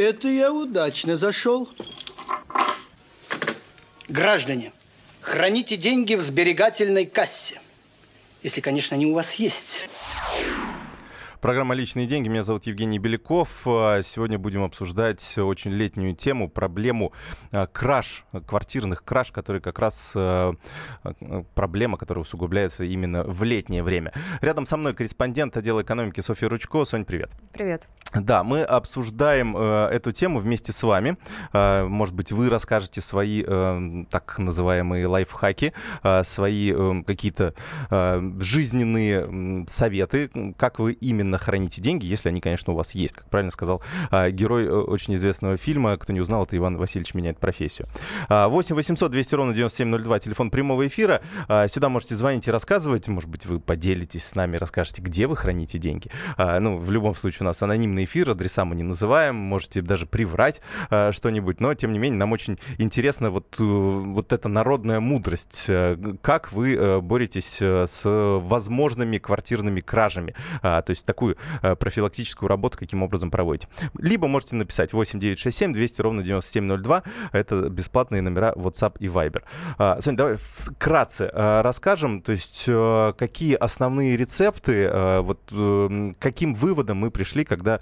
Это я удачно зашел. Граждане, храните деньги в сберегательной кассе. Если, конечно, они у вас есть. Программа «Личные деньги». Меня зовут Евгений Беляков. А, сегодня будем обсуждать очень летнюю тему, проблему а, краж, квартирных краж, которые как раз а, проблема, которая усугубляется именно в летнее время. Рядом со мной корреспондент отдела экономики Софья Ручко. Сонь, привет. Привет. Да, мы обсуждаем э, эту тему вместе с вами. Может быть, вы расскажете свои э, так называемые лайфхаки, свои э, какие-то жизненные советы, как вы именно именно храните деньги, если они, конечно, у вас есть. Как правильно сказал а, герой э, очень известного фильма, кто не узнал, это Иван Васильевич меняет профессию. 8 800 200 ровно 9702, телефон прямого эфира. А, сюда можете звонить и рассказывать. Может быть, вы поделитесь с нами, расскажете, где вы храните деньги. А, ну, в любом случае, у нас анонимный эфир, адреса мы не называем, можете даже приврать что-нибудь, но, тем не менее, нам очень интересно вот, э, вот эта народная мудрость. Э, как вы боретесь с возможными квартирными кражами? То есть так такую э, профилактическую работу каким образом проводите. Либо можете написать 8967 200 ровно 9702. Это бесплатные номера WhatsApp и Viber. А, Соня, давай вкратце э, расскажем, то есть э, какие основные рецепты, вот каким выводом мы пришли, когда,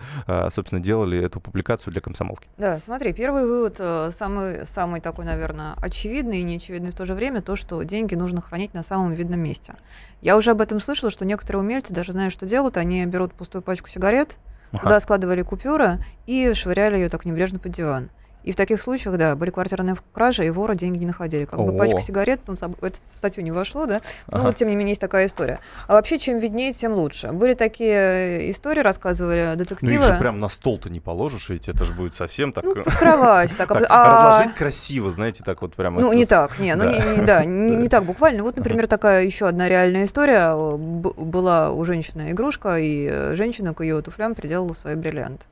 собственно, делали эту публикацию для комсомолки. Да, смотри, первый вывод, самый, самый такой, наверное, очевидный и неочевидный в то же время, то, что деньги нужно хранить на самом видном месте. Я уже об этом слышала, что некоторые умельцы даже знают, что делают, они берут берут пустую пачку сигарет, ага. туда складывали купюры и швыряли ее так небрежно под диван. И в таких случаях, да, были квартирные кражи, и воры деньги не находили. Как бы пачка сигарет, ну, в статью не вошло, да? Ну, вот, тем не менее, есть такая история. А вообще, чем виднее, тем лучше. Были такие истории, рассказывали детективы. Ну, их же прям на стол-то не положишь, ведь это же будет совсем так... Ну, под кровать. Так, так, а... Разложить красиво, знаете, так вот прямо... Ну, не так, не, ну, не, не, да, не, не так буквально. Вот, например, такая еще одна реальная история. Была у женщины игрушка, и э, женщина к ее туфлям приделала свои бриллианты.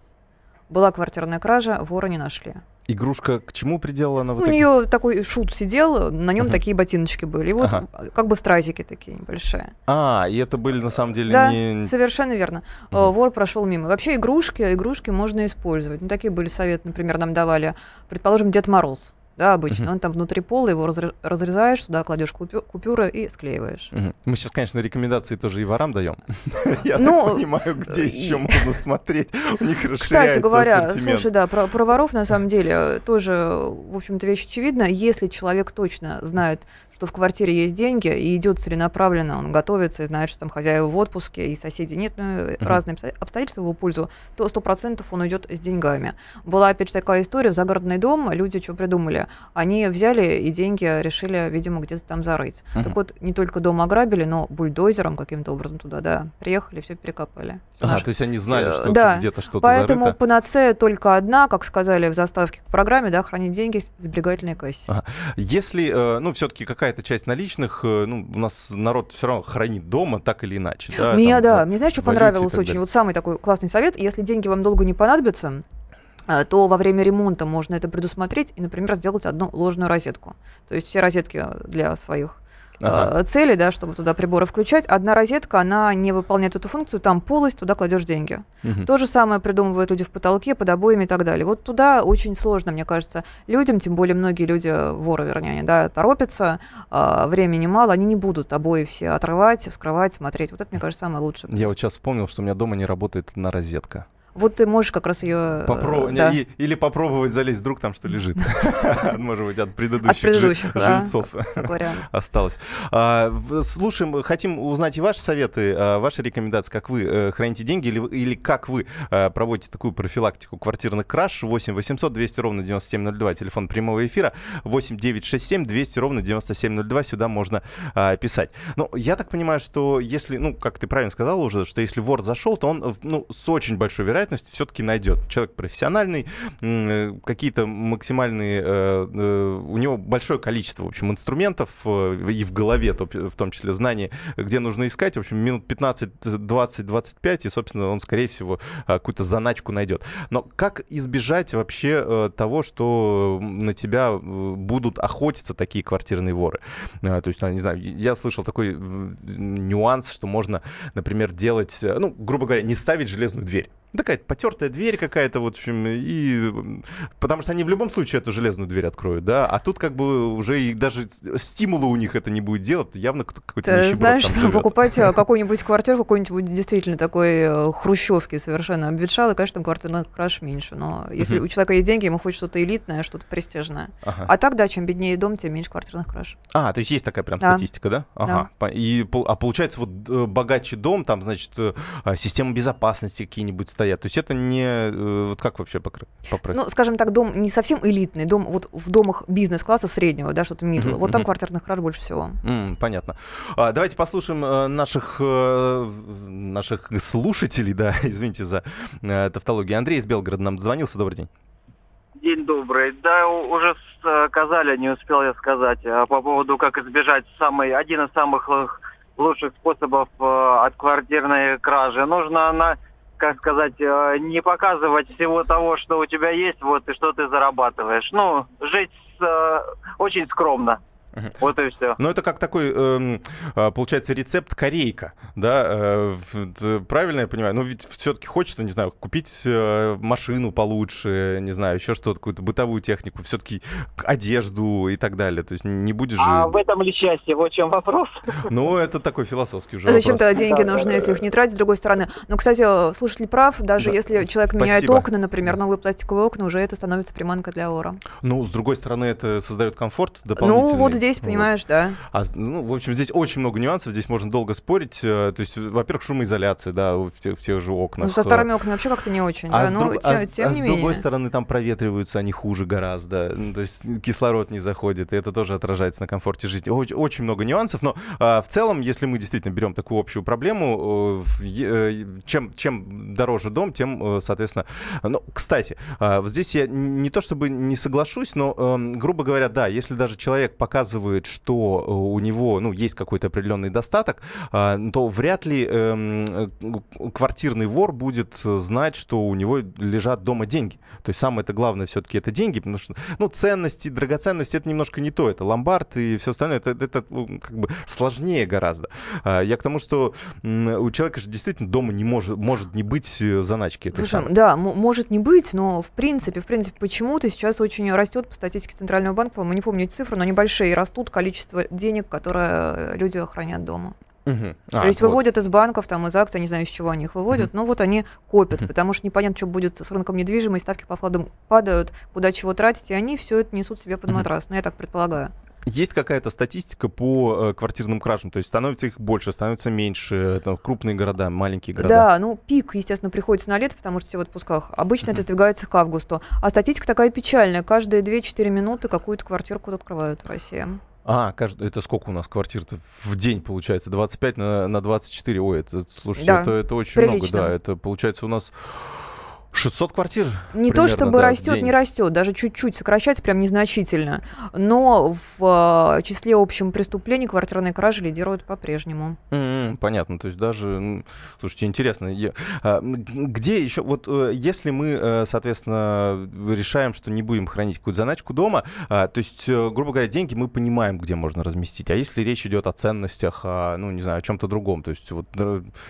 Была квартирная кража, вора не нашли. Игрушка к чему приделала она? Ну, у нее такой шут сидел, на нем uh-huh. такие ботиночки были. И вот ага. как бы стразики такие небольшие. А, и это были на самом деле да, не... совершенно верно. Uh-huh. Вор прошел мимо. Вообще игрушки, игрушки можно использовать. Ну, такие были советы, например, нам давали, предположим, Дед Мороз да, обычно. Uh-huh. Он там внутри пола, его разрезаешь, туда кладешь купюры и склеиваешь. Uh-huh. Мы сейчас, конечно, рекомендации тоже и ворам даем. Я ну, понимаю, где э, еще можно смотреть. У них Кстати говоря, слушай, да, про, про воров на самом деле тоже, в общем-то, вещь очевидна. Если человек точно знает, что в квартире есть деньги, и идет целенаправленно, он готовится и знает, что там хозяева в отпуске, и соседи нет, ну, uh-huh. разные обстоятельства в его пользу, то сто процентов он идет с деньгами. Была, опять же, такая история, в загородный дом люди что придумали? Они взяли и деньги решили, видимо, где-то там зарыть. Uh-huh. Так вот, не только дом ограбили, но бульдозером каким-то образом туда, да, приехали, все перекопали. Ага, Наш... то есть они знали, что да. где-то что-то Поэтому зарыто. панацея только одна, как сказали в заставке к программе, да, хранить деньги в сберегательной кассе. Ага. Если, э, ну, все-таки какая какая-то часть наличных, э, ну, у нас народ все равно хранит дома, так или иначе. Да, Мне, там, да, мне знаешь, что понравилось очень? Вот самый такой классный совет, если деньги вам долго не понадобятся, э, то во время ремонта можно это предусмотреть и, например, сделать одну ложную розетку. То есть все розетки для своих ага. Э, цели, да, чтобы туда приборы включать. Одна розетка, она не выполняет эту функцию, там полость, туда кладешь деньги. Угу. То же самое придумывают люди в потолке, под обоями и так далее. Вот туда очень сложно, мне кажется, людям, тем более многие люди, воры, вернее, да, торопятся, э, времени мало, они не будут обои все отрывать, вскрывать, смотреть. Вот это, мне кажется, самое лучшее. Я вот сейчас вспомнил, что у меня дома не работает на розетка. Вот ты можешь как раз ее... Э, Попро... Да. И, или попробовать залезть, вдруг там что лежит. Может быть, от предыдущих жильцов осталось. А, слушаем, хотим узнать и ваши советы, а, ваши рекомендации, как вы э, храните деньги или как вы э, проводите такую профилактику квартирных краж. 8 800 200 ровно 9702, телефон прямого эфира. 8 967 200 ровно 9702, сюда можно а, писать. Ну, я так понимаю, что если, ну, как ты правильно сказал уже, что если вор зашел, то он, ну, с очень большой вероятностью вероятностью все-таки найдет. Человек профессиональный, э, какие-то максимальные, э, э, у него большое количество, в общем, инструментов и в голове, в том числе знаний, где нужно искать. В общем, минут 15, 20, 25, и, собственно, он, скорее всего, какую-то заначку найдет. Но как избежать вообще того, что на тебя будут охотиться такие квартирные воры? То есть, ну, не знаю, я слышал такой нюанс, что можно, например, делать, ну, грубо говоря, не ставить железную дверь. Такая потертая дверь какая-то, вот, в общем, и... Потому что они в любом случае эту железную дверь откроют, да, а тут как бы уже и даже стимула у них это не будет делать, явно какой-то Ты знаешь, что покупать э, какую-нибудь квартиру, какой-нибудь действительно такой э, хрущевки совершенно обветшал, и, конечно, там квартирных краж меньше, но если у человека есть деньги, ему хочет что-то элитное, что-то престижное. Ага. А так, да, чем беднее дом, тем меньше квартирных краж. А, то есть есть такая прям да. статистика, да? Ага. Да. И, а получается, вот э, богаче дом, там, значит, система безопасности какие-нибудь стоят. То есть это не... Вот как вообще поправить? Ну, скажем так, дом не совсем элитный, дом вот в домах бизнес-класса среднего, да, что-то middle. Uh-huh, вот там квартирных краж больше всего. Mm, понятно. А, давайте послушаем э, наших, э, наших слушателей, да, извините за э, тавтологию. Андрей из Белгорода нам звонился. Добрый день. День добрый. Да, уже сказали, не успел я сказать, по поводу, как избежать самый, один из самых лучших способов от квартирной кражи. Нужно на как сказать, э, не показывать всего того, что у тебя есть, вот и что ты зарабатываешь. Ну, жить э, очень скромно. Вот и все. Но это как такой, э, получается, рецепт корейка, да? Э, правильно я понимаю? Ну, ведь все-таки хочется, не знаю, купить э, машину получше, не знаю, еще что-то, какую-то бытовую технику, все-таки одежду и так далее. То есть не будешь же... А в этом ли счастье? Вот в чем вопрос. Ну, это такой философский уже а Зачем тогда деньги нужны, если их не тратить, с другой стороны? Но, кстати, слушатель прав, даже если человек меняет окна, например, новые пластиковые окна, уже это становится приманкой для ора. Ну, с другой стороны, это создает комфорт дополнительный. Ну, вот здесь здесь, понимаешь, вот. да. А, ну, в общем, здесь очень много нюансов, здесь можно долго спорить. Э, то есть, во-первых, шумоизоляция, да, в тех, в тех же окнах. Ну, со старыми окнами вообще как-то не очень, а да, ну, друг, тем, а, тем а не с другой стороны, там проветриваются они хуже гораздо, ну, то есть кислород не заходит, и это тоже отражается на комфорте жизни. Очень, очень много нюансов, но а, в целом, если мы действительно берем такую общую проблему, э, чем, чем дороже дом, тем, соответственно... Ну, кстати, а, вот здесь я не то чтобы не соглашусь, но, эм, грубо говоря, да, если даже человек показывает показывает, что э, у него ну, есть какой-то определенный достаток, а, то вряд ли эм, э, квартирный вор будет знать, что у него лежат дома деньги. То есть самое это главное все-таки это деньги, потому что ну, ценности, драгоценности это немножко не то. Это ломбард и все остальное. Это, это ну, как бы сложнее гораздо. А, я к тому, что у человека же действительно дома не может, может не быть э, заначки. Слушай, да, может не быть, но в принципе, в принципе, почему-то сейчас очень растет по статистике Центрального банка, по-моему, не помню эти цифры, но они большие, растут количество денег, которые люди хранят дома. Угу. А, То есть вот. выводят из банков, там, из акций, не знаю, из чего они их выводят, угу. но вот они копят, угу. потому что непонятно, что будет с рынком недвижимости, ставки по вкладам падают, куда чего тратить, и они все это несут себе под матрас, угу. ну, я так предполагаю. Есть какая-то статистика по э, квартирным кражам? То есть становится их больше, становится меньше, там, крупные города, маленькие города? Да, ну пик, естественно, приходится на лето, потому что все в отпусках. Обычно uh-huh. это сдвигается к августу. А статистика такая печальная. Каждые 2-4 минуты какую-то квартирку открывают в России. А, каждый, это сколько у нас квартир в день получается? 25 на, на 24. Ой, это, слушайте, да, это, это очень прилично. много, да. Это получается у нас 600 квартир? Не примерно, то чтобы да, растет, не растет, даже чуть-чуть сокращается, прям незначительно. Но в э, числе общем преступлений квартирные кражи лидируют по-прежнему. Mm-hmm, понятно, то есть даже, слушайте, интересно, я, а, где еще, вот э, если мы, э, соответственно, решаем, что не будем хранить какую-то заначку дома, а, то есть, грубо говоря, деньги мы понимаем, где можно разместить, а если речь идет о ценностях, о, ну, не знаю, о чем-то другом, то есть, вот,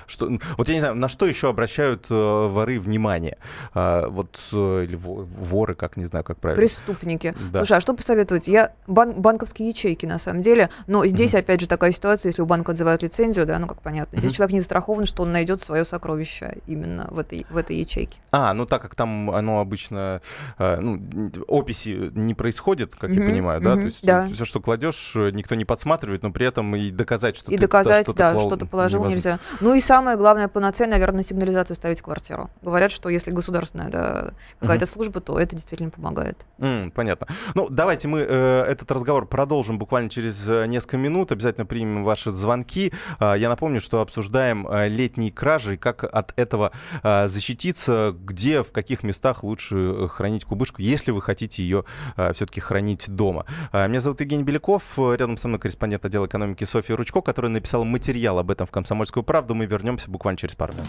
что, вот я не знаю, на что еще обращают воры внимание? А, вот э, или воры, как не знаю, как правильно. Преступники. Да. Слушай, а что посоветовать? Я бан- банковские ячейки на самом деле, но здесь mm-hmm. опять же такая ситуация, если у банка отзывают лицензию, да, ну как понятно, здесь mm-hmm. человек не застрахован, что он найдет свое сокровище именно в этой в этой ячейке. А, ну так как там оно обычно, э, ну описи не происходит, как mm-hmm. я понимаю, да, то есть да. все, что кладешь, никто не подсматривает, но при этом и доказать, что и ты доказать, что-то да, клал, что-то положил невозможно. нельзя. Ну и самое главное, полноценно, наверное, сигнализацию ставить в квартиру. Говорят, что если государственная да, какая-то угу. служба, то это действительно помогает. Mm, понятно. Ну, давайте мы э, этот разговор продолжим буквально через э, несколько минут. Обязательно примем ваши звонки. Э, я напомню, что обсуждаем э, летние кражи и как от этого э, защититься, где, в каких местах лучше э, хранить кубышку, если вы хотите ее э, все-таки хранить дома. Э, меня зовут Евгений Беляков. Рядом со мной корреспондент отдела экономики Софья Ручко, которая написала материал об этом в «Комсомольскую правду». Мы вернемся буквально через пару минут.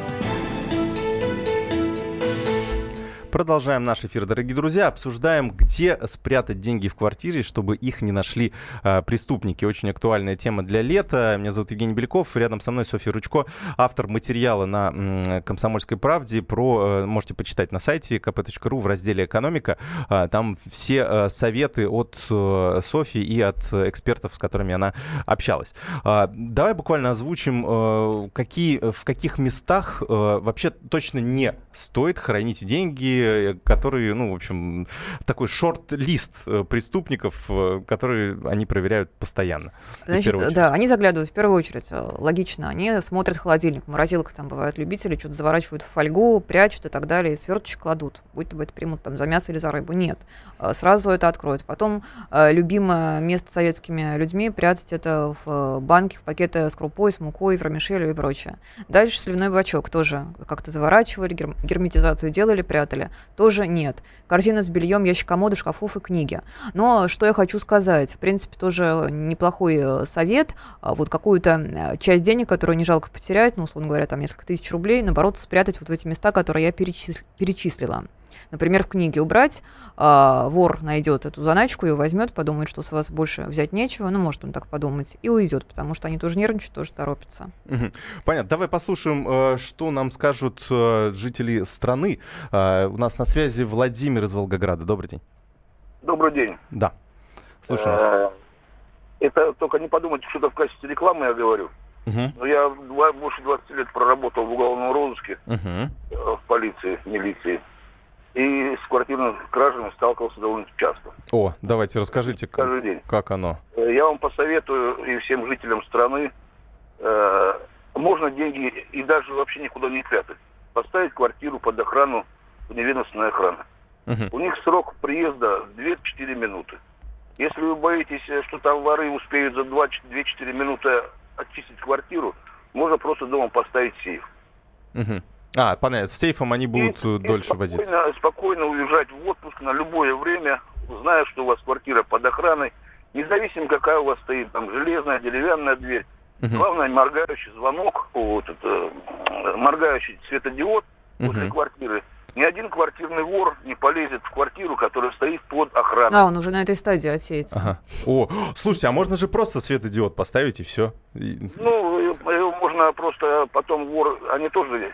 Продолжаем наш эфир, дорогие друзья. Обсуждаем, где спрятать деньги в квартире, чтобы их не нашли э, преступники. Очень актуальная тема для лета. Меня зовут Евгений Беляков. Рядом со мной Софья Ручко, автор материала на м, «Комсомольской правде». Про, э, можете почитать на сайте kp.ru в разделе «Экономика». Э, там все э, советы от э, Софьи и от экспертов, с которыми она общалась. Э, давай буквально озвучим, э, какие, в каких местах э, вообще точно не стоит хранить деньги, которые, ну, в общем, такой шорт-лист э, преступников, э, которые они проверяют постоянно. Значит, да, они заглядывают в первую очередь, э, логично, они смотрят холодильник, в морозилках там бывают любители, что-то заворачивают в фольгу, прячут и так далее, и сверточек кладут, будь бы это примут там за мясо или за рыбу, нет, сразу это откроют. Потом любимое место советскими людьми прятать это в банке, в пакеты с крупой, с мукой, вермишелью и прочее. Дальше сливной бачок тоже как-то заворачивали, герметизацию делали, прятали тоже нет. Корзина с бельем, ящик комода, шкафов и книги. Но что я хочу сказать, в принципе, тоже неплохой э, совет. А вот какую-то э, часть денег, которую не жалко потерять, ну, условно говоря, там несколько тысяч рублей, наоборот, спрятать вот в эти места, которые я перечислила. Например, в книге убрать, э, вор найдет эту заначку, ее возьмет, подумает, что с вас больше взять нечего, ну, может он так подумать, и уйдет, потому что они тоже нервничают, тоже торопятся. Угу. Понятно. Давай послушаем, э, что нам скажут э, жители страны. Э, у нас на связи Владимир из Волгограда. Добрый день. Добрый день. Да. Слушаю вас. Э, это только не подумайте, что это в качестве рекламы я говорю. Uh-huh. Но я больше 20 лет проработал в уголовном розыске, uh-huh. в полиции, в милиции и с квартирными кражами сталкивался довольно часто. О, давайте расскажите, как, день. как оно. Э, я вам посоветую и всем жителям страны, э, можно деньги и даже вообще никуда не прятать. Поставить квартиру под охрану неведомственной охраны. Угу. У них срок приезда 2-4 минуты. Если вы боитесь, э, что там воры успеют за 2-4 минуты очистить квартиру, можно просто дома поставить сейф. Угу. А, понятно, с сейфом они будут и, дольше и спокойно, возиться. Спокойно уезжать в отпуск на любое время, зная, что у вас квартира под охраной, независимо какая у вас стоит, там железная, деревянная дверь. Угу. Главное, моргающий звонок, вот это, моргающий светодиод угу. возле квартиры. Ни один квартирный вор не полезет в квартиру, которая стоит под охраной. А, он уже на этой стадии отсеется. Ага. О, слушайте, а можно же просто светодиод поставить и все? Ну, можно просто потом вор, они тоже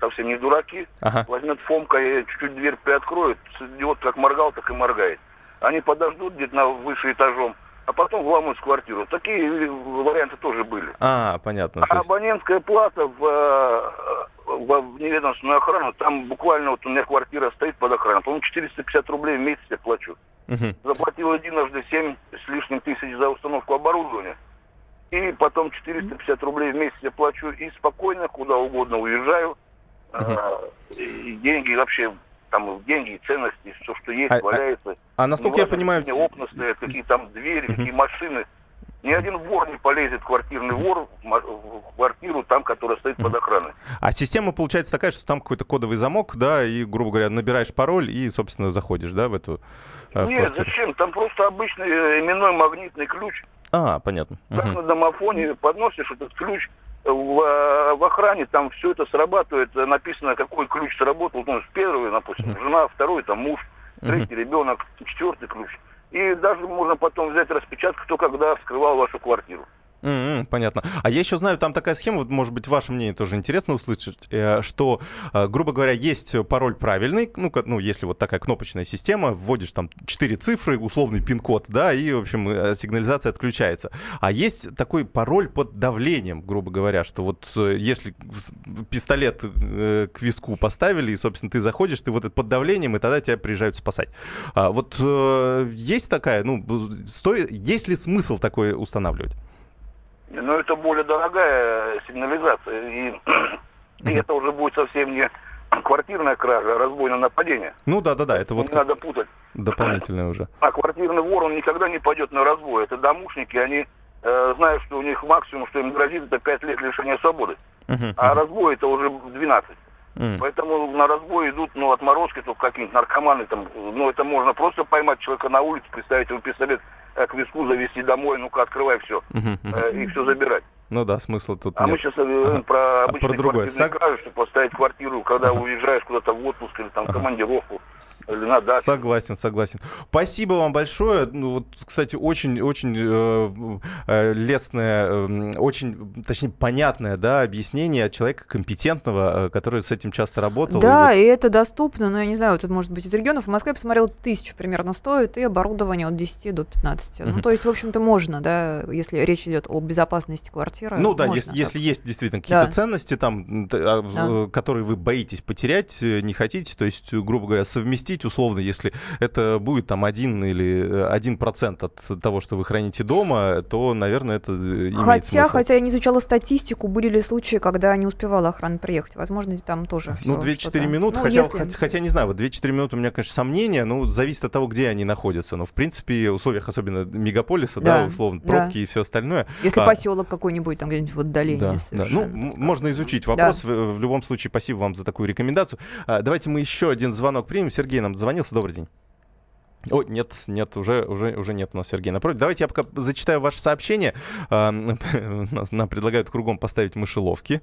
совсем не дураки, ага. возьмет Фомка и чуть-чуть дверь приоткроет, идиот как моргал, так и моргает. Они подождут где-то на выше этажом, а потом вламывают в квартиру. Такие варианты тоже были. А, понятно. А есть... абонентская плата в, э, в, в неведомственную охрану, там буквально вот у меня квартира стоит под охраной, по-моему, 450 рублей в месяц я плачу. Угу. Заплатил единожды 7 с лишним тысяч за установку оборудования. И потом 450 рублей в месяц я плачу и спокойно куда угодно уезжаю. Uh-huh. И деньги вообще, там деньги, ценности, все, что есть, а, валяется. А, а насколько ну, я понимаю... Окна стоят, какие там двери, uh-huh. какие машины. Ни один вор не полезет, квартирный вор, в квартиру, там, которая стоит под охраной. А система получается такая, что там какой-то кодовый замок, да, и, грубо говоря, набираешь пароль и, собственно, заходишь, да, в эту э, в Нет, зачем? Там просто обычный э, именной магнитный ключ. А, понятно. Как угу. на домофоне подносишь этот ключ, в, в охране там все это срабатывает, написано, какой ключ сработал, ну, первый, допустим, жена, второй, там муж, третий ребенок, четвертый ключ. И даже можно потом взять распечатку, кто когда вскрывал вашу квартиру. Mm-hmm, понятно. А я еще знаю, там такая схема, может быть, ваше мнение тоже интересно услышать, э, что, э, грубо говоря, есть пароль правильный, ну, ну, если вот такая кнопочная система, вводишь там 4 цифры, условный пин-код, да, и, в общем, э, сигнализация отключается. А есть такой пароль под давлением, грубо говоря, что вот если пистолет к виску поставили, и, собственно, ты заходишь, ты вот это под давлением, и тогда тебя приезжают спасать. А вот есть такая, ну, стоит, есть ли смысл такое устанавливать? Но это более дорогая сигнализация. И, и это уже будет совсем не квартирная кража, а разбойное нападение. Ну да, да, да, это вот. Не надо путать. Дополнительное уже. А квартирный вор, он никогда не пойдет на разбой. Это домушники, они э, знают, что у них максимум, что им грозит, это 5 лет лишения свободы. Uh-huh. А разбой это уже 12. Mm. Поэтому на разбой идут, ну, отморозки, то какие-нибудь наркоманы там, ну, это можно просто поймать человека на улице, представить его пистолет к виску, завести домой, ну-ка, открывай все, mm-hmm. э, и все забирать. Ну да, смысла тут а нет. мы сейчас ага. про а про другое. Сог... кражи, чтобы поставить квартиру, когда ага. уезжаешь куда-то в отпуск или там ага. командировку, или на дачу. Согласен, согласен. Спасибо вам большое. Ну, вот, кстати, очень, очень э, э, лестное, э, очень, точнее, понятное, да, объяснение от человека компетентного, э, который с этим часто работал. Да, и, вот... и это доступно, но я не знаю, это может быть из регионов. В Москве я посмотрел, тысячу примерно стоит, и оборудование от 10 до 15. Uh-huh. Ну, то есть, в общем-то, можно, да, если речь идет о безопасности квартиры квартира. Ну да, если, если есть действительно какие-то да. ценности, там, а, да. которые вы боитесь потерять, э, не хотите, то есть, грубо говоря, совместить условно, если это будет там один или э, один процент от того, что вы храните дома, то, наверное, это э, имеет хотя, смысл. Хотя я не изучала статистику, были ли случаи, когда не успевала охрана приехать. Возможно, там тоже Ну, 2-4 минуты, ну, хотя, если... хотя, хотя, не знаю, вот 2-4 минуты у меня, конечно, сомнения, ну, зависит от того, где они находятся. Но, в принципе, в условиях особенно мегаполиса, да, да условно, пробки да. и все остальное. Если а... поселок какой-нибудь будет там где-нибудь в отдалении. Да, да. Ну, можно изучить вопрос. Да. В, в любом случае, спасибо вам за такую рекомендацию. А, давайте мы еще один звонок примем. Сергей нам звонился. Добрый день. О, нет, нет, уже, уже, уже нет у нас Сергей напротив. Давайте я пока зачитаю ваше сообщение. А, нам предлагают кругом поставить мышеловки.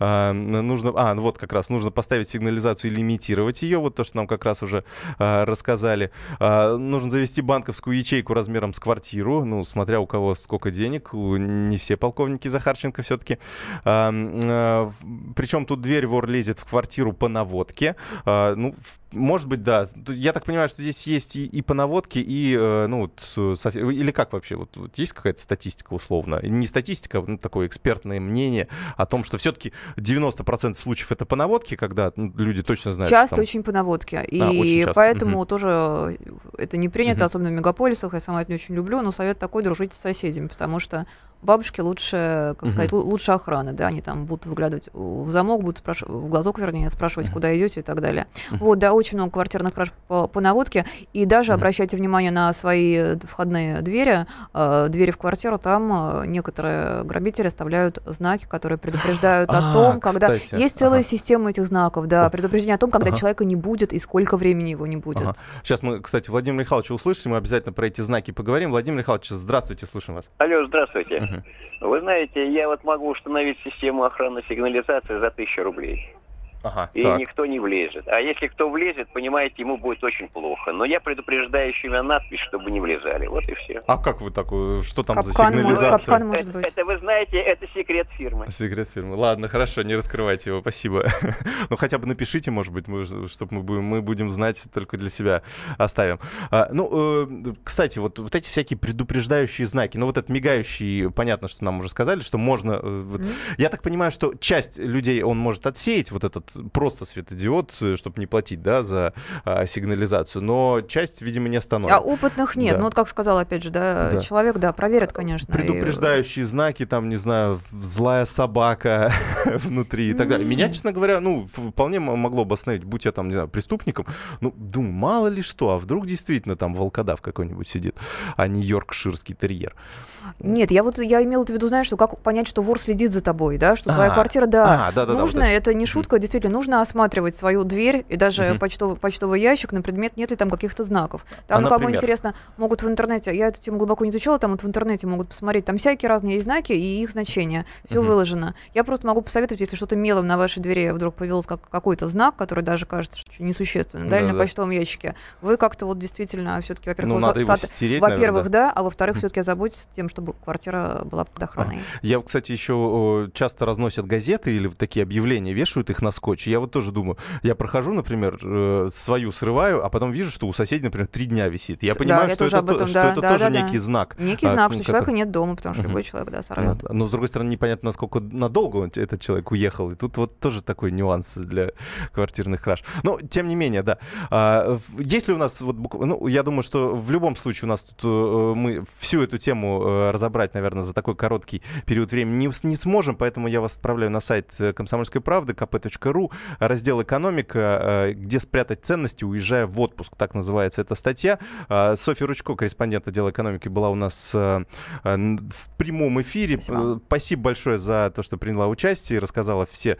А, нужно, а, вот как раз, нужно поставить сигнализацию и лимитировать ее. Вот то, что нам как раз уже а, рассказали. Нужно завести банковскую ячейку размером с квартиру. Ну, смотря у кого сколько денег. Не все полковники Захарченко все-таки. Причем тут дверь вор лезет в квартиру по наводке. Ну, может быть, да. Я так понимаю, что здесь есть и, и по наводке, и, э, ну, или как вообще? Вот, вот есть какая-то статистика условно? Не статистика, ну, такое экспертное мнение о том, что все-таки 90% случаев это по наводке, когда ну, люди точно знают. Часто там... очень по наводке. И а, часто. поэтому угу. тоже это не принято, угу. особенно в мегаполисах. Я сама это не очень люблю, но совет такой дружить с соседями, потому что бабушки лучше, как сказать, угу. лучше охраны, да, они там будут выглядывать в замок, будут спрашивать, в глазок, вернее, спрашивать, угу. куда идете и так далее. Угу. Вот, да, очень много квартирных краж по, по наводке, и даже угу. обращайте внимание на свои входные двери, э, двери в квартиру, там э, некоторые грабители оставляют знаки, которые предупреждают о а, том, когда... Есть целая система этих знаков, да, предупреждение о том, когда человека не будет и сколько времени его не будет. Сейчас мы, кстати, Владимир Михайлович услышим, мы обязательно про эти знаки поговорим. Владимир Михайлович, здравствуйте, слушаем вас. Алло, здравствуйте. Вы знаете, я вот могу установить систему охранной сигнализации за тысячу рублей. Ага, и так. никто не влезет. А если кто влезет, понимаете, ему будет очень плохо. Но я предупреждаю еще на надпись, чтобы не влезали. Вот и все. А как вы такой? Что там капкан, за сигнализация? Может, может быть. Это, это вы знаете, это секрет фирмы. Секрет фирмы. Ладно, хорошо, не раскрывайте его, спасибо. ну хотя бы напишите, может быть, чтобы мы будем, мы будем знать, только для себя оставим. А, ну, э, кстати, вот, вот эти всякие предупреждающие знаки, ну вот этот мигающий, понятно, что нам уже сказали, что можно... Э, вот, mm-hmm. Я так понимаю, что часть людей он может отсеять, вот этот просто светодиод, э, чтобы не платить, да, за а, сигнализацию, но часть, видимо, не остановит. А опытных нет. Да. Ну вот как сказал, опять же, да, да. человек, да, проверят, конечно. Предупреждающие и... знаки, там, не знаю, злая собака внутри и так далее. Меня, честно говоря, ну, вполне могло бы остановить, будь я там, не знаю, преступником, ну, думаю, мало ли что, а вдруг действительно там волкодав какой-нибудь сидит, а не йоркширский терьер. Нет, я вот я имела в виду, знаешь, что как понять, что вор следит за тобой, да, что твоя а, квартира, да, а, да, да нужно, да, вот это не шутка, действительно, нужно осматривать свою дверь и даже почтовый, почтовый ящик на предмет, нет ли там каких-то знаков. Там, а, ну, кому интересно, могут в интернете, я эту тему глубоко не изучала, там вот в интернете могут посмотреть, там всякие разные знаки и их значения, все выложено. Я просто могу посоветовать, если что-то мелом на вашей двери вдруг появился как, какой-то знак, который даже кажется что несущественным, да, да, или на почтовом ящике, вы как-то вот действительно все-таки, во-первых, ну, во-первых, да, а во-вторых, все-таки озаботьтесь тем, чтобы квартира была под охраной. Я, кстати, еще часто разносят газеты или такие объявления, вешают их на скотч. Я вот тоже думаю, я прохожу, например, э, свою срываю, а потом вижу, что у соседей, например, три дня висит. Я понимаю, да, что, это, этом, что да, это да, тоже некий знак. Некий знак, а, что человека нет дома, потому что любой человек, да, сорвет. Но, с другой стороны, непонятно, насколько надолго этот человек уехал. И тут вот тоже такой нюанс для квартирных краж. Но, тем не менее, да. А, если у нас, вот, ну, я думаю, что в любом случае у нас тут э, мы всю эту тему э, разобрать, наверное, за такой короткий период времени не, не сможем, поэтому я вас отправляю на сайт «Комсомольской правды» kp.ru раздел «Экономика», где спрятать ценности, уезжая в отпуск. Так называется эта статья. Софья Ручко, корреспондент отдела экономики, была у нас в прямом эфире. Спасибо. Спасибо большое за то, что приняла участие и рассказала все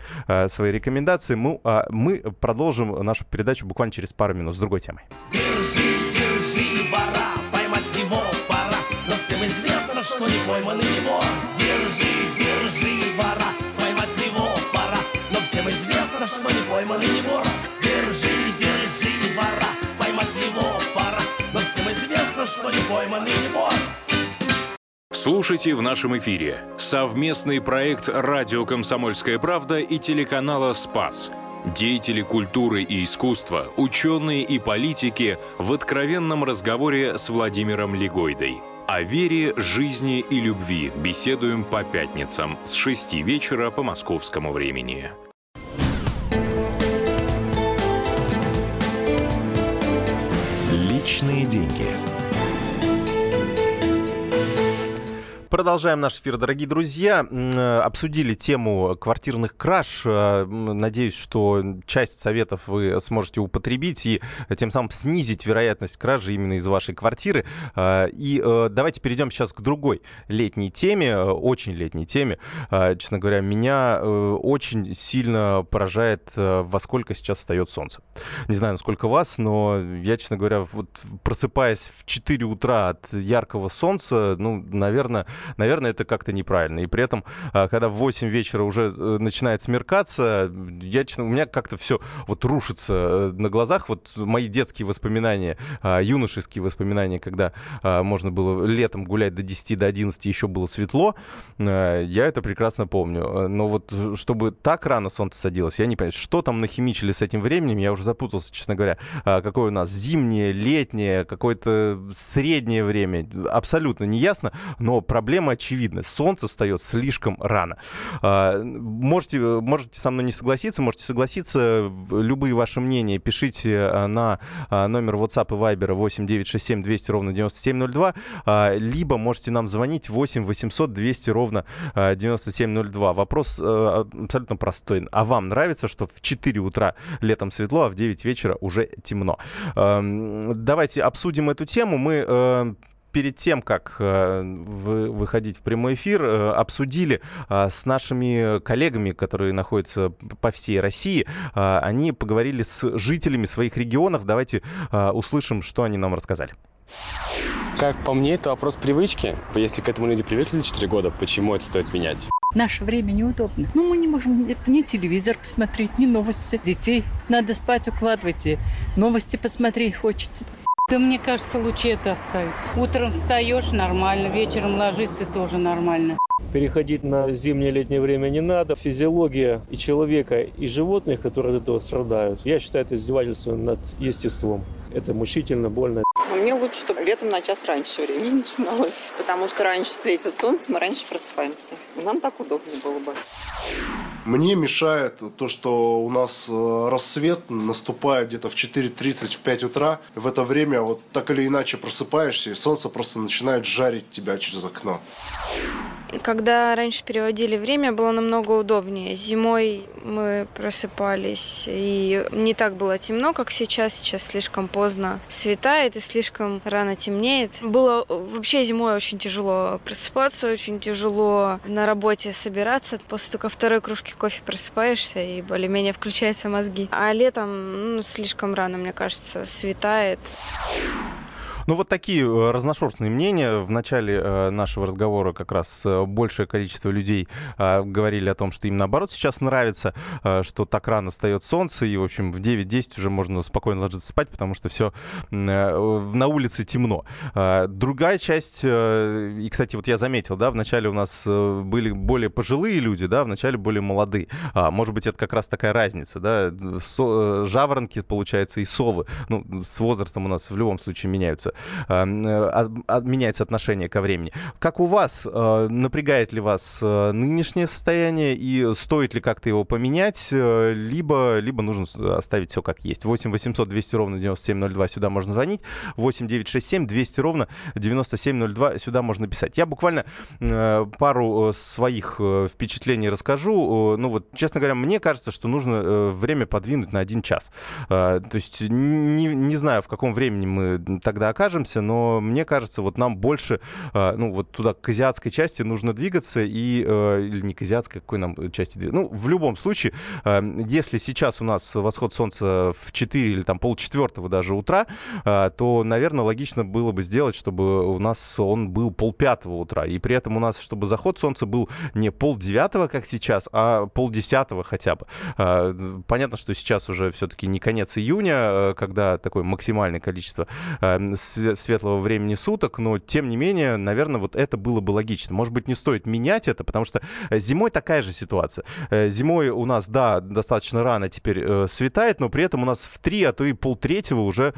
свои рекомендации. Мы, мы продолжим нашу передачу буквально через пару минут с другой темой. Держи, держи, вора, поймать его пора. Но всем известно, что не пойманный не вор. Держи, держи, вора, поймать его пора. Но всем известно, что не пойманный не вор. Держи, держи, вора, поймать его пора. Но всем известно, что не пойманный не вор. Слушайте в нашем эфире совместный проект «Радио Комсомольская правда» и телеканала «Спас». Деятели культуры и искусства, ученые и политики в откровенном разговоре с Владимиром Легойдой. О вере, жизни и любви беседуем по пятницам с 6 вечера по московскому времени. Личные деньги. Продолжаем наш эфир, дорогие друзья. Э, обсудили тему квартирных краж. Э, надеюсь, что часть советов вы сможете употребить и тем самым снизить вероятность кражи именно из вашей квартиры. Э, и давайте перейдем сейчас к другой летней теме, очень летней теме. Честно говоря, меня очень сильно поражает, во сколько сейчас встает солнце. Не знаю, насколько вас, но я, честно говоря, вот просыпаясь в 4 утра от яркого солнца, ну, наверное, наверное, это как-то неправильно. И при этом, а, когда в 8 вечера уже э, начинает смеркаться, я, у меня как-то все вот рушится э, на глазах. Вот мои детские воспоминания, а, юношеские воспоминания, когда а, можно было летом гулять до 10, до 11, еще было светло, я это прекрасно помню. Но вот чтобы так рано солнце садилось, я не понимаю, что там нахимичили с этим временем, я уже запутался, честно говоря. Какое у нас зимнее, летнее, какое-то среднее время, абсолютно не ясно, но проблема проблема очевидна. Солнце встает слишком рано. А, можете, можете со мной не согласиться, можете согласиться. Любые ваши мнения пишите а, на а, номер WhatsApp и Viber 8 967 200 ровно 9702, либо можете нам звонить 8 800 200 ровно 9702. Вопрос абсолютно простой. А вам нравится, что в 4 утра летом светло, а в 9 вечера уже темно? Давайте обсудим эту тему. Мы перед тем, как э, выходить в прямой эфир, э, обсудили э, с нашими коллегами, которые находятся по всей России. Они поговорили с жителями своих регионов. Давайте услышим, что они нам рассказали. Как по мне, это вопрос привычки. Если к этому люди привыкли за 4 года, почему это стоит менять? Наше время неудобно. Ну, мы не можем ни телевизор посмотреть, ни новости. Детей надо спать укладывать, и новости посмотреть хочется. Да мне кажется, лучше это оставить. Утром встаешь нормально, вечером ложишься тоже нормально. Переходить на зимнее-летнее время не надо. Физиология и человека, и животных, которые от этого страдают, я считаю это издевательством над естеством. Это мучительно, больно. Мне лучше, чтобы летом на час раньше время начиналось. Потому что раньше светит солнце, мы раньше просыпаемся. нам так удобнее было бы. Мне мешает то, что у нас э, рассвет наступает где-то в 4.30, в 5 утра. В это время вот так или иначе просыпаешься, и солнце просто начинает жарить тебя через окно. Когда раньше переводили время, было намного удобнее. Зимой мы просыпались, и не так было темно, как сейчас. Сейчас слишком поздно светает и слишком рано темнеет. Было вообще зимой очень тяжело просыпаться, очень тяжело на работе собираться. После только второй кружки кофе просыпаешься, и более-менее включаются мозги. А летом ну, слишком рано, мне кажется, светает. Ну, вот такие э, разношерстные мнения. В начале э, нашего разговора как раз э, большее количество людей говорили о том, что им наоборот сейчас нравится, что так рано встает солнце, и, в общем, в 9-10 уже можно спокойно ложиться спать, потому что все на улице темно. Другая часть, и, кстати, вот я заметил, да, вначале у нас были более пожилые люди, да, вначале более молодые. А, может быть, это как раз такая разница, да, жаворонки, получается, и совы, ну, с возрастом у нас в любом случае меняются. Как-то меняется отношение ко времени. Как у вас, напрягает ли вас нынешнее состояние и стоит ли как-то его поменять, либо, либо нужно оставить все как есть? 8 800 200 ровно 9702 сюда можно звонить. 8 967 200 ровно 9702 сюда можно писать. Я буквально пару своих впечатлений расскажу. Ну вот, честно говоря, мне кажется, что нужно время подвинуть на один час. То есть не, не знаю, в каком времени мы тогда окажемся, но мне кажется, вот нам больше, ну вот туда к азиатской части нужно двигаться и, или не к азиатской, какой нам части двигаться. Ну, в любом случае, если сейчас у нас восход солнца в 4 или там полчетвертого даже утра, то, наверное, логично было бы сделать, чтобы у нас он был полпятого утра. И при этом у нас, чтобы заход солнца был не полдевятого, как сейчас, а полдесятого хотя бы. Понятно, что сейчас уже все-таки не конец июня, э, когда такое максимальное количество э, светлого времени суток, но тем не менее, наверное, вот это было бы логично. Может быть, не стоит менять это, потому что зимой такая же ситуация. Э, зимой у нас, да, достаточно рано теперь светает, но при этом у нас в три, а то и полтретьего уже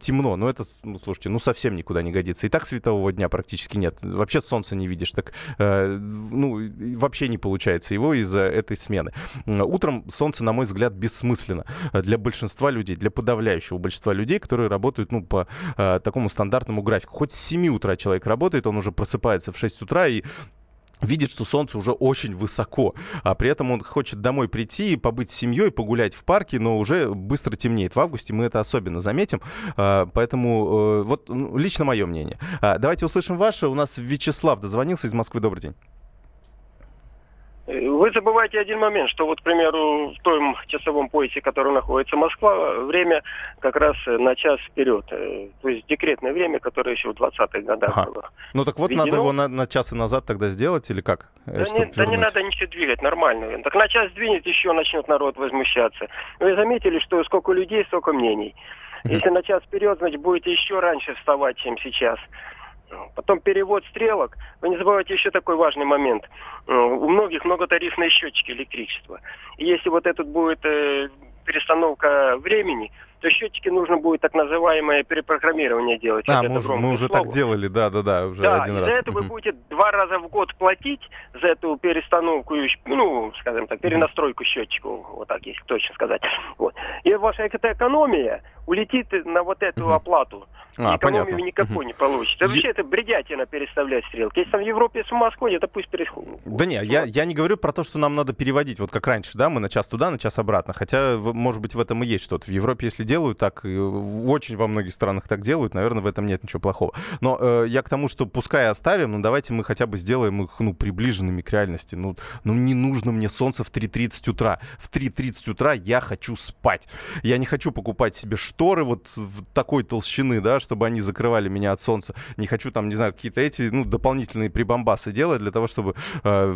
темно. Но это, ну, слушайте, ну совсем никуда не годится. И так светового дня практически нет. Вообще солнца не видишь. Так, ну, вообще не получается его из-за этой смены. Утром солнце, на мой взгляд, бессмысленно для большинства людей, для подавляющего большинства людей, которые работают, ну, по э, такому стандартному графику. Хоть с 7 утра человек работает, он уже просыпается в 6 утра и видит, что солнце уже очень высоко, а при этом он хочет домой прийти и побыть с семьей, погулять в парке, но уже быстро темнеет. В августе мы это особенно заметим, а, поэтому э, вот ну, лично мое мнение. А, давайте услышим ваше. У нас Вячеслав дозвонился из Москвы. Добрый день. Вы забываете один момент, что вот, к примеру, в том часовом поясе, который находится Москва, время как раз на час вперед. Э, то есть декретное время, которое еще в 20-х годах ага. было. Ну так вот, введено. надо его на, на час и назад тогда сделать или как? Э, да, не, да не надо ничего двигать, нормально. Так на час двинет, еще начнет народ возмущаться. Вы заметили, что сколько людей, столько мнений. Если на час вперед, значит, будете еще раньше вставать, чем сейчас. Потом перевод стрелок. Вы не забывайте еще такой важный момент. Э, у многих многотарифные счетчики электричества. И если вот этот будет э, перестановка времени, то счетчики нужно будет так называемое перепрограммирование делать. А, мы, уже, мы уже так делали, да, да, да, уже да, один раз. за это вы будете два раза в год платить за эту перестановку, ну, скажем так, перенастройку счетчика, вот так, если точно сказать. Вот. И ваша эта экономия улетит на вот эту оплату. А, экономию понятно. никакой не получится. Вообще это бредятина переставлять стрелки. Если там в Европе с сходит, это пусть переходит. Да не, я, я не говорю про то, что нам надо переводить, вот как раньше, да, мы на час туда, на час обратно. Хотя, может быть, в этом и есть что-то. В Европе, если делают так, очень во многих странах так делают, наверное, в этом нет ничего плохого. Но э, я к тому, что пускай оставим, ну давайте мы хотя бы сделаем их, ну, приближенными к реальности. Ну, ну не нужно мне солнце в 3.30 утра. В 3.30 утра я хочу спать. Я не хочу покупать себе шторы вот такой толщины, да, чтобы они закрывали меня от солнца. Не хочу там, не знаю, какие-то эти, ну, дополнительные прибамбасы делать для того, чтобы э,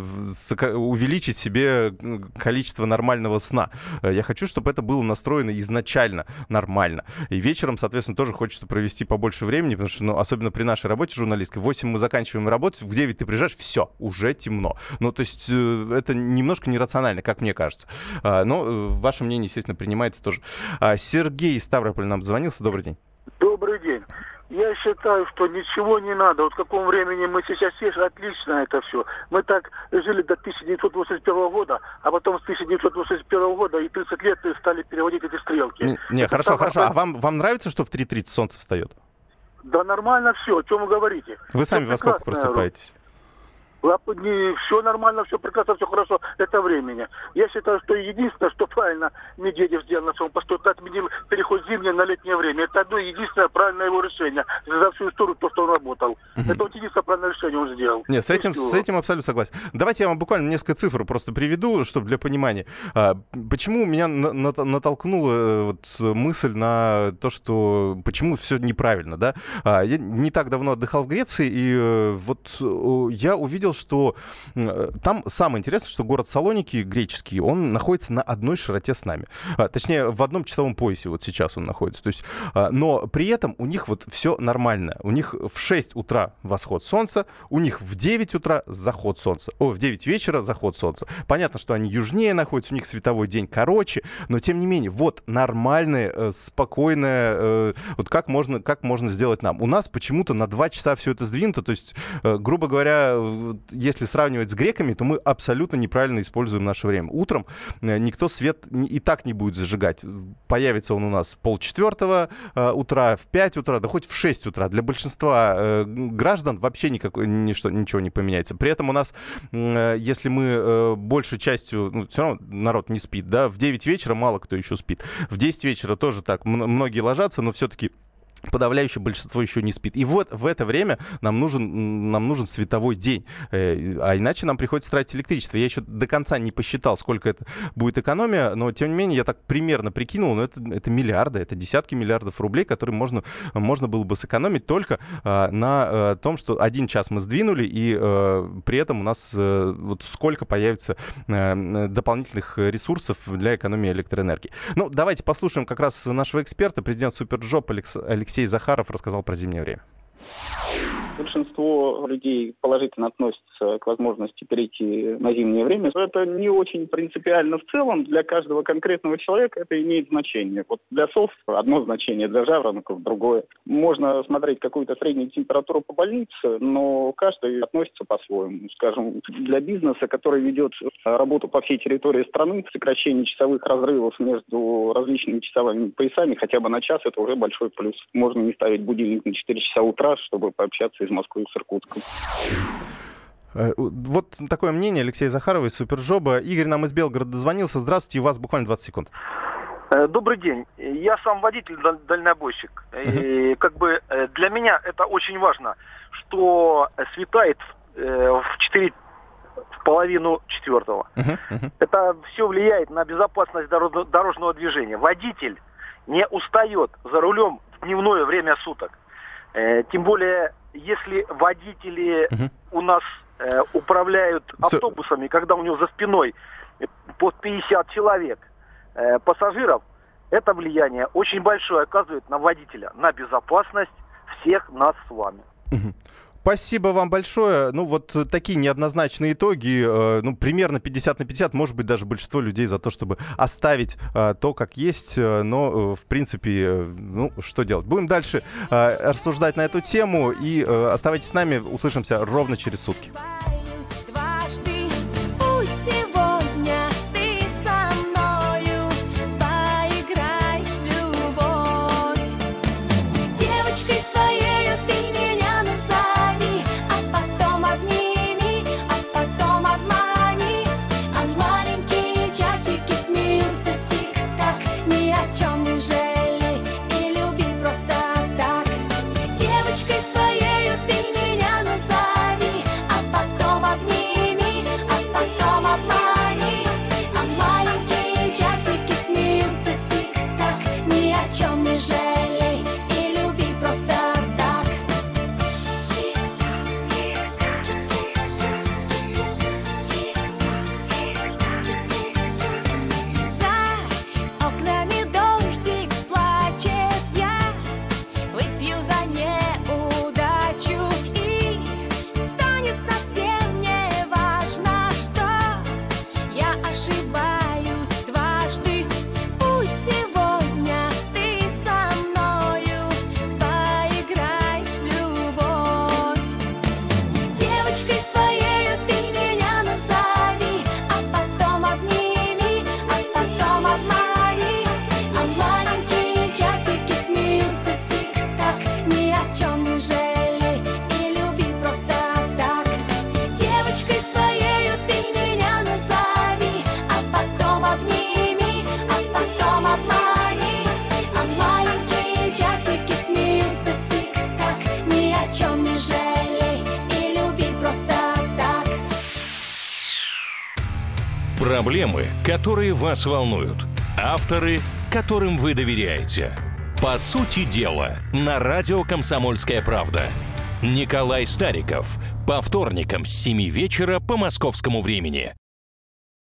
увеличить себе количество нормального сна. Э, я хочу, чтобы это было настроено изначально нормально. И вечером, соответственно, тоже хочется провести побольше времени, потому что, ну, особенно при нашей работе журналистской, в 8 мы заканчиваем работать, в 9 ты приезжаешь, все, уже темно. Ну, то есть э, это немножко нерационально, как мне кажется. А, но э, ваше мнение, естественно, принимается тоже. А, Сергей Ставрополь нам звонился. Добрый день. Я считаю, что ничего не надо. Вот в каком времени мы сейчас есть, отлично это все. Мы так жили до 1981 года, а потом с 1981 года и 30 лет стали переводить эти стрелки. Не, не хорошо, хорошо. А вам, вам нравится, что в 3.30 солнце встает? Да нормально все. О чем вы говорите? Вы сами во сколько просыпаетесь? Все нормально, все прекрасно, все хорошо, это времени. Я считаю, что единственное, что правильно Медведев сделал на своем посту, это отменил переход зимнее на летнее время. Это одно единственное правильное его решение за всю историю, то, что он работал. Угу. Это вот единственное правильное решение он сделал. Нет, с этим, с этим абсолютно согласен. Давайте я вам буквально несколько цифр просто приведу, чтобы для понимания. А, почему меня на, на, натолкнула э, вот мысль на то, что почему все неправильно, да? А, я не так давно отдыхал в Греции, и э, вот я увидел, что там самое интересное, что город Салоники греческий, он находится на одной широте с нами. А, точнее, в одном часовом поясе вот сейчас он находится. То есть, а, но при этом у них вот все нормально. У них в 6 утра восход солнца, у них в 9 утра заход солнца. О, в 9 вечера заход солнца. Понятно, что они южнее находятся, у них световой день короче, но тем не менее, вот нормальное, э, спокойное, э, вот как можно, как можно сделать нам. У нас почему-то на 2 часа все это сдвинуто, то есть, э, грубо говоря, если сравнивать с греками, то мы абсолютно неправильно используем наше время. Утром никто свет и так не будет зажигать. Появится он у нас полчетвертого утра, в 5 утра, да хоть в 6 утра. Для большинства граждан вообще никакой, ничто, ничего не поменяется. При этом у нас, если мы большей частью, ну, все равно народ не спит, да, в 9 вечера мало кто еще спит. В 10 вечера тоже так, многие ложатся, но все-таки подавляющее большинство еще не спит. И вот в это время нам нужен, нам нужен световой день, э, а иначе нам приходится тратить электричество. Я еще до конца не посчитал, сколько это будет экономия, но тем не менее я так примерно прикинул, но это, это миллиарды, это десятки миллиардов рублей, которые можно, можно было бы сэкономить только а, на а, том, что один час мы сдвинули, и а, при этом у нас а, вот сколько появится а, дополнительных ресурсов для экономии электроэнергии. Ну, давайте послушаем как раз нашего эксперта, президент Superjob Алексей Алексей Захаров рассказал про зимнее время. Большинство людей положительно относятся к возможности перейти на зимнее время. Это не очень принципиально в целом. Для каждого конкретного человека это имеет значение. Вот для сов одно значение, для жаворонков другое. Можно смотреть какую-то среднюю температуру по больнице, но каждый относится по-своему. Скажем, для бизнеса, который ведет работу по всей территории страны, сокращение часовых разрывов между различными часовыми поясами хотя бы на час, это уже большой плюс. Можно не ставить будильник на 4 часа утра, чтобы пообщаться из Москвы с Иркутском. Э, вот такое мнение Алексея Захарова из Супержоба. Игорь нам из Белгорода дозвонился. Здравствуйте, у вас буквально 20 секунд. Э, добрый день. Я сам водитель дальнобойщик. И как бы э, для меня это очень важно, что светает в 4 в половину четвертого. Это все влияет на безопасность дорожного движения. Водитель не устает за рулем в дневное время суток. Тем более если водители угу. у нас э, управляют автобусами, когда у него за спиной под 50 человек э, пассажиров, это влияние очень большое оказывает на водителя, на безопасность всех нас с вами. Угу. Спасибо вам большое. Ну, вот такие неоднозначные итоги. Э, ну, примерно 50 на 50. Может быть, даже большинство людей за то, чтобы оставить э, то, как есть. Э, но, в принципе, ну, что делать? Будем дальше рассуждать на эту тему. И оставайтесь с нами. Услышимся ровно через сутки. Которые вас волнуют. Авторы, которым вы доверяете. По сути дела, на радио «Комсомольская правда». Николай Стариков – По вторникам с 7 вечера по московскому времени.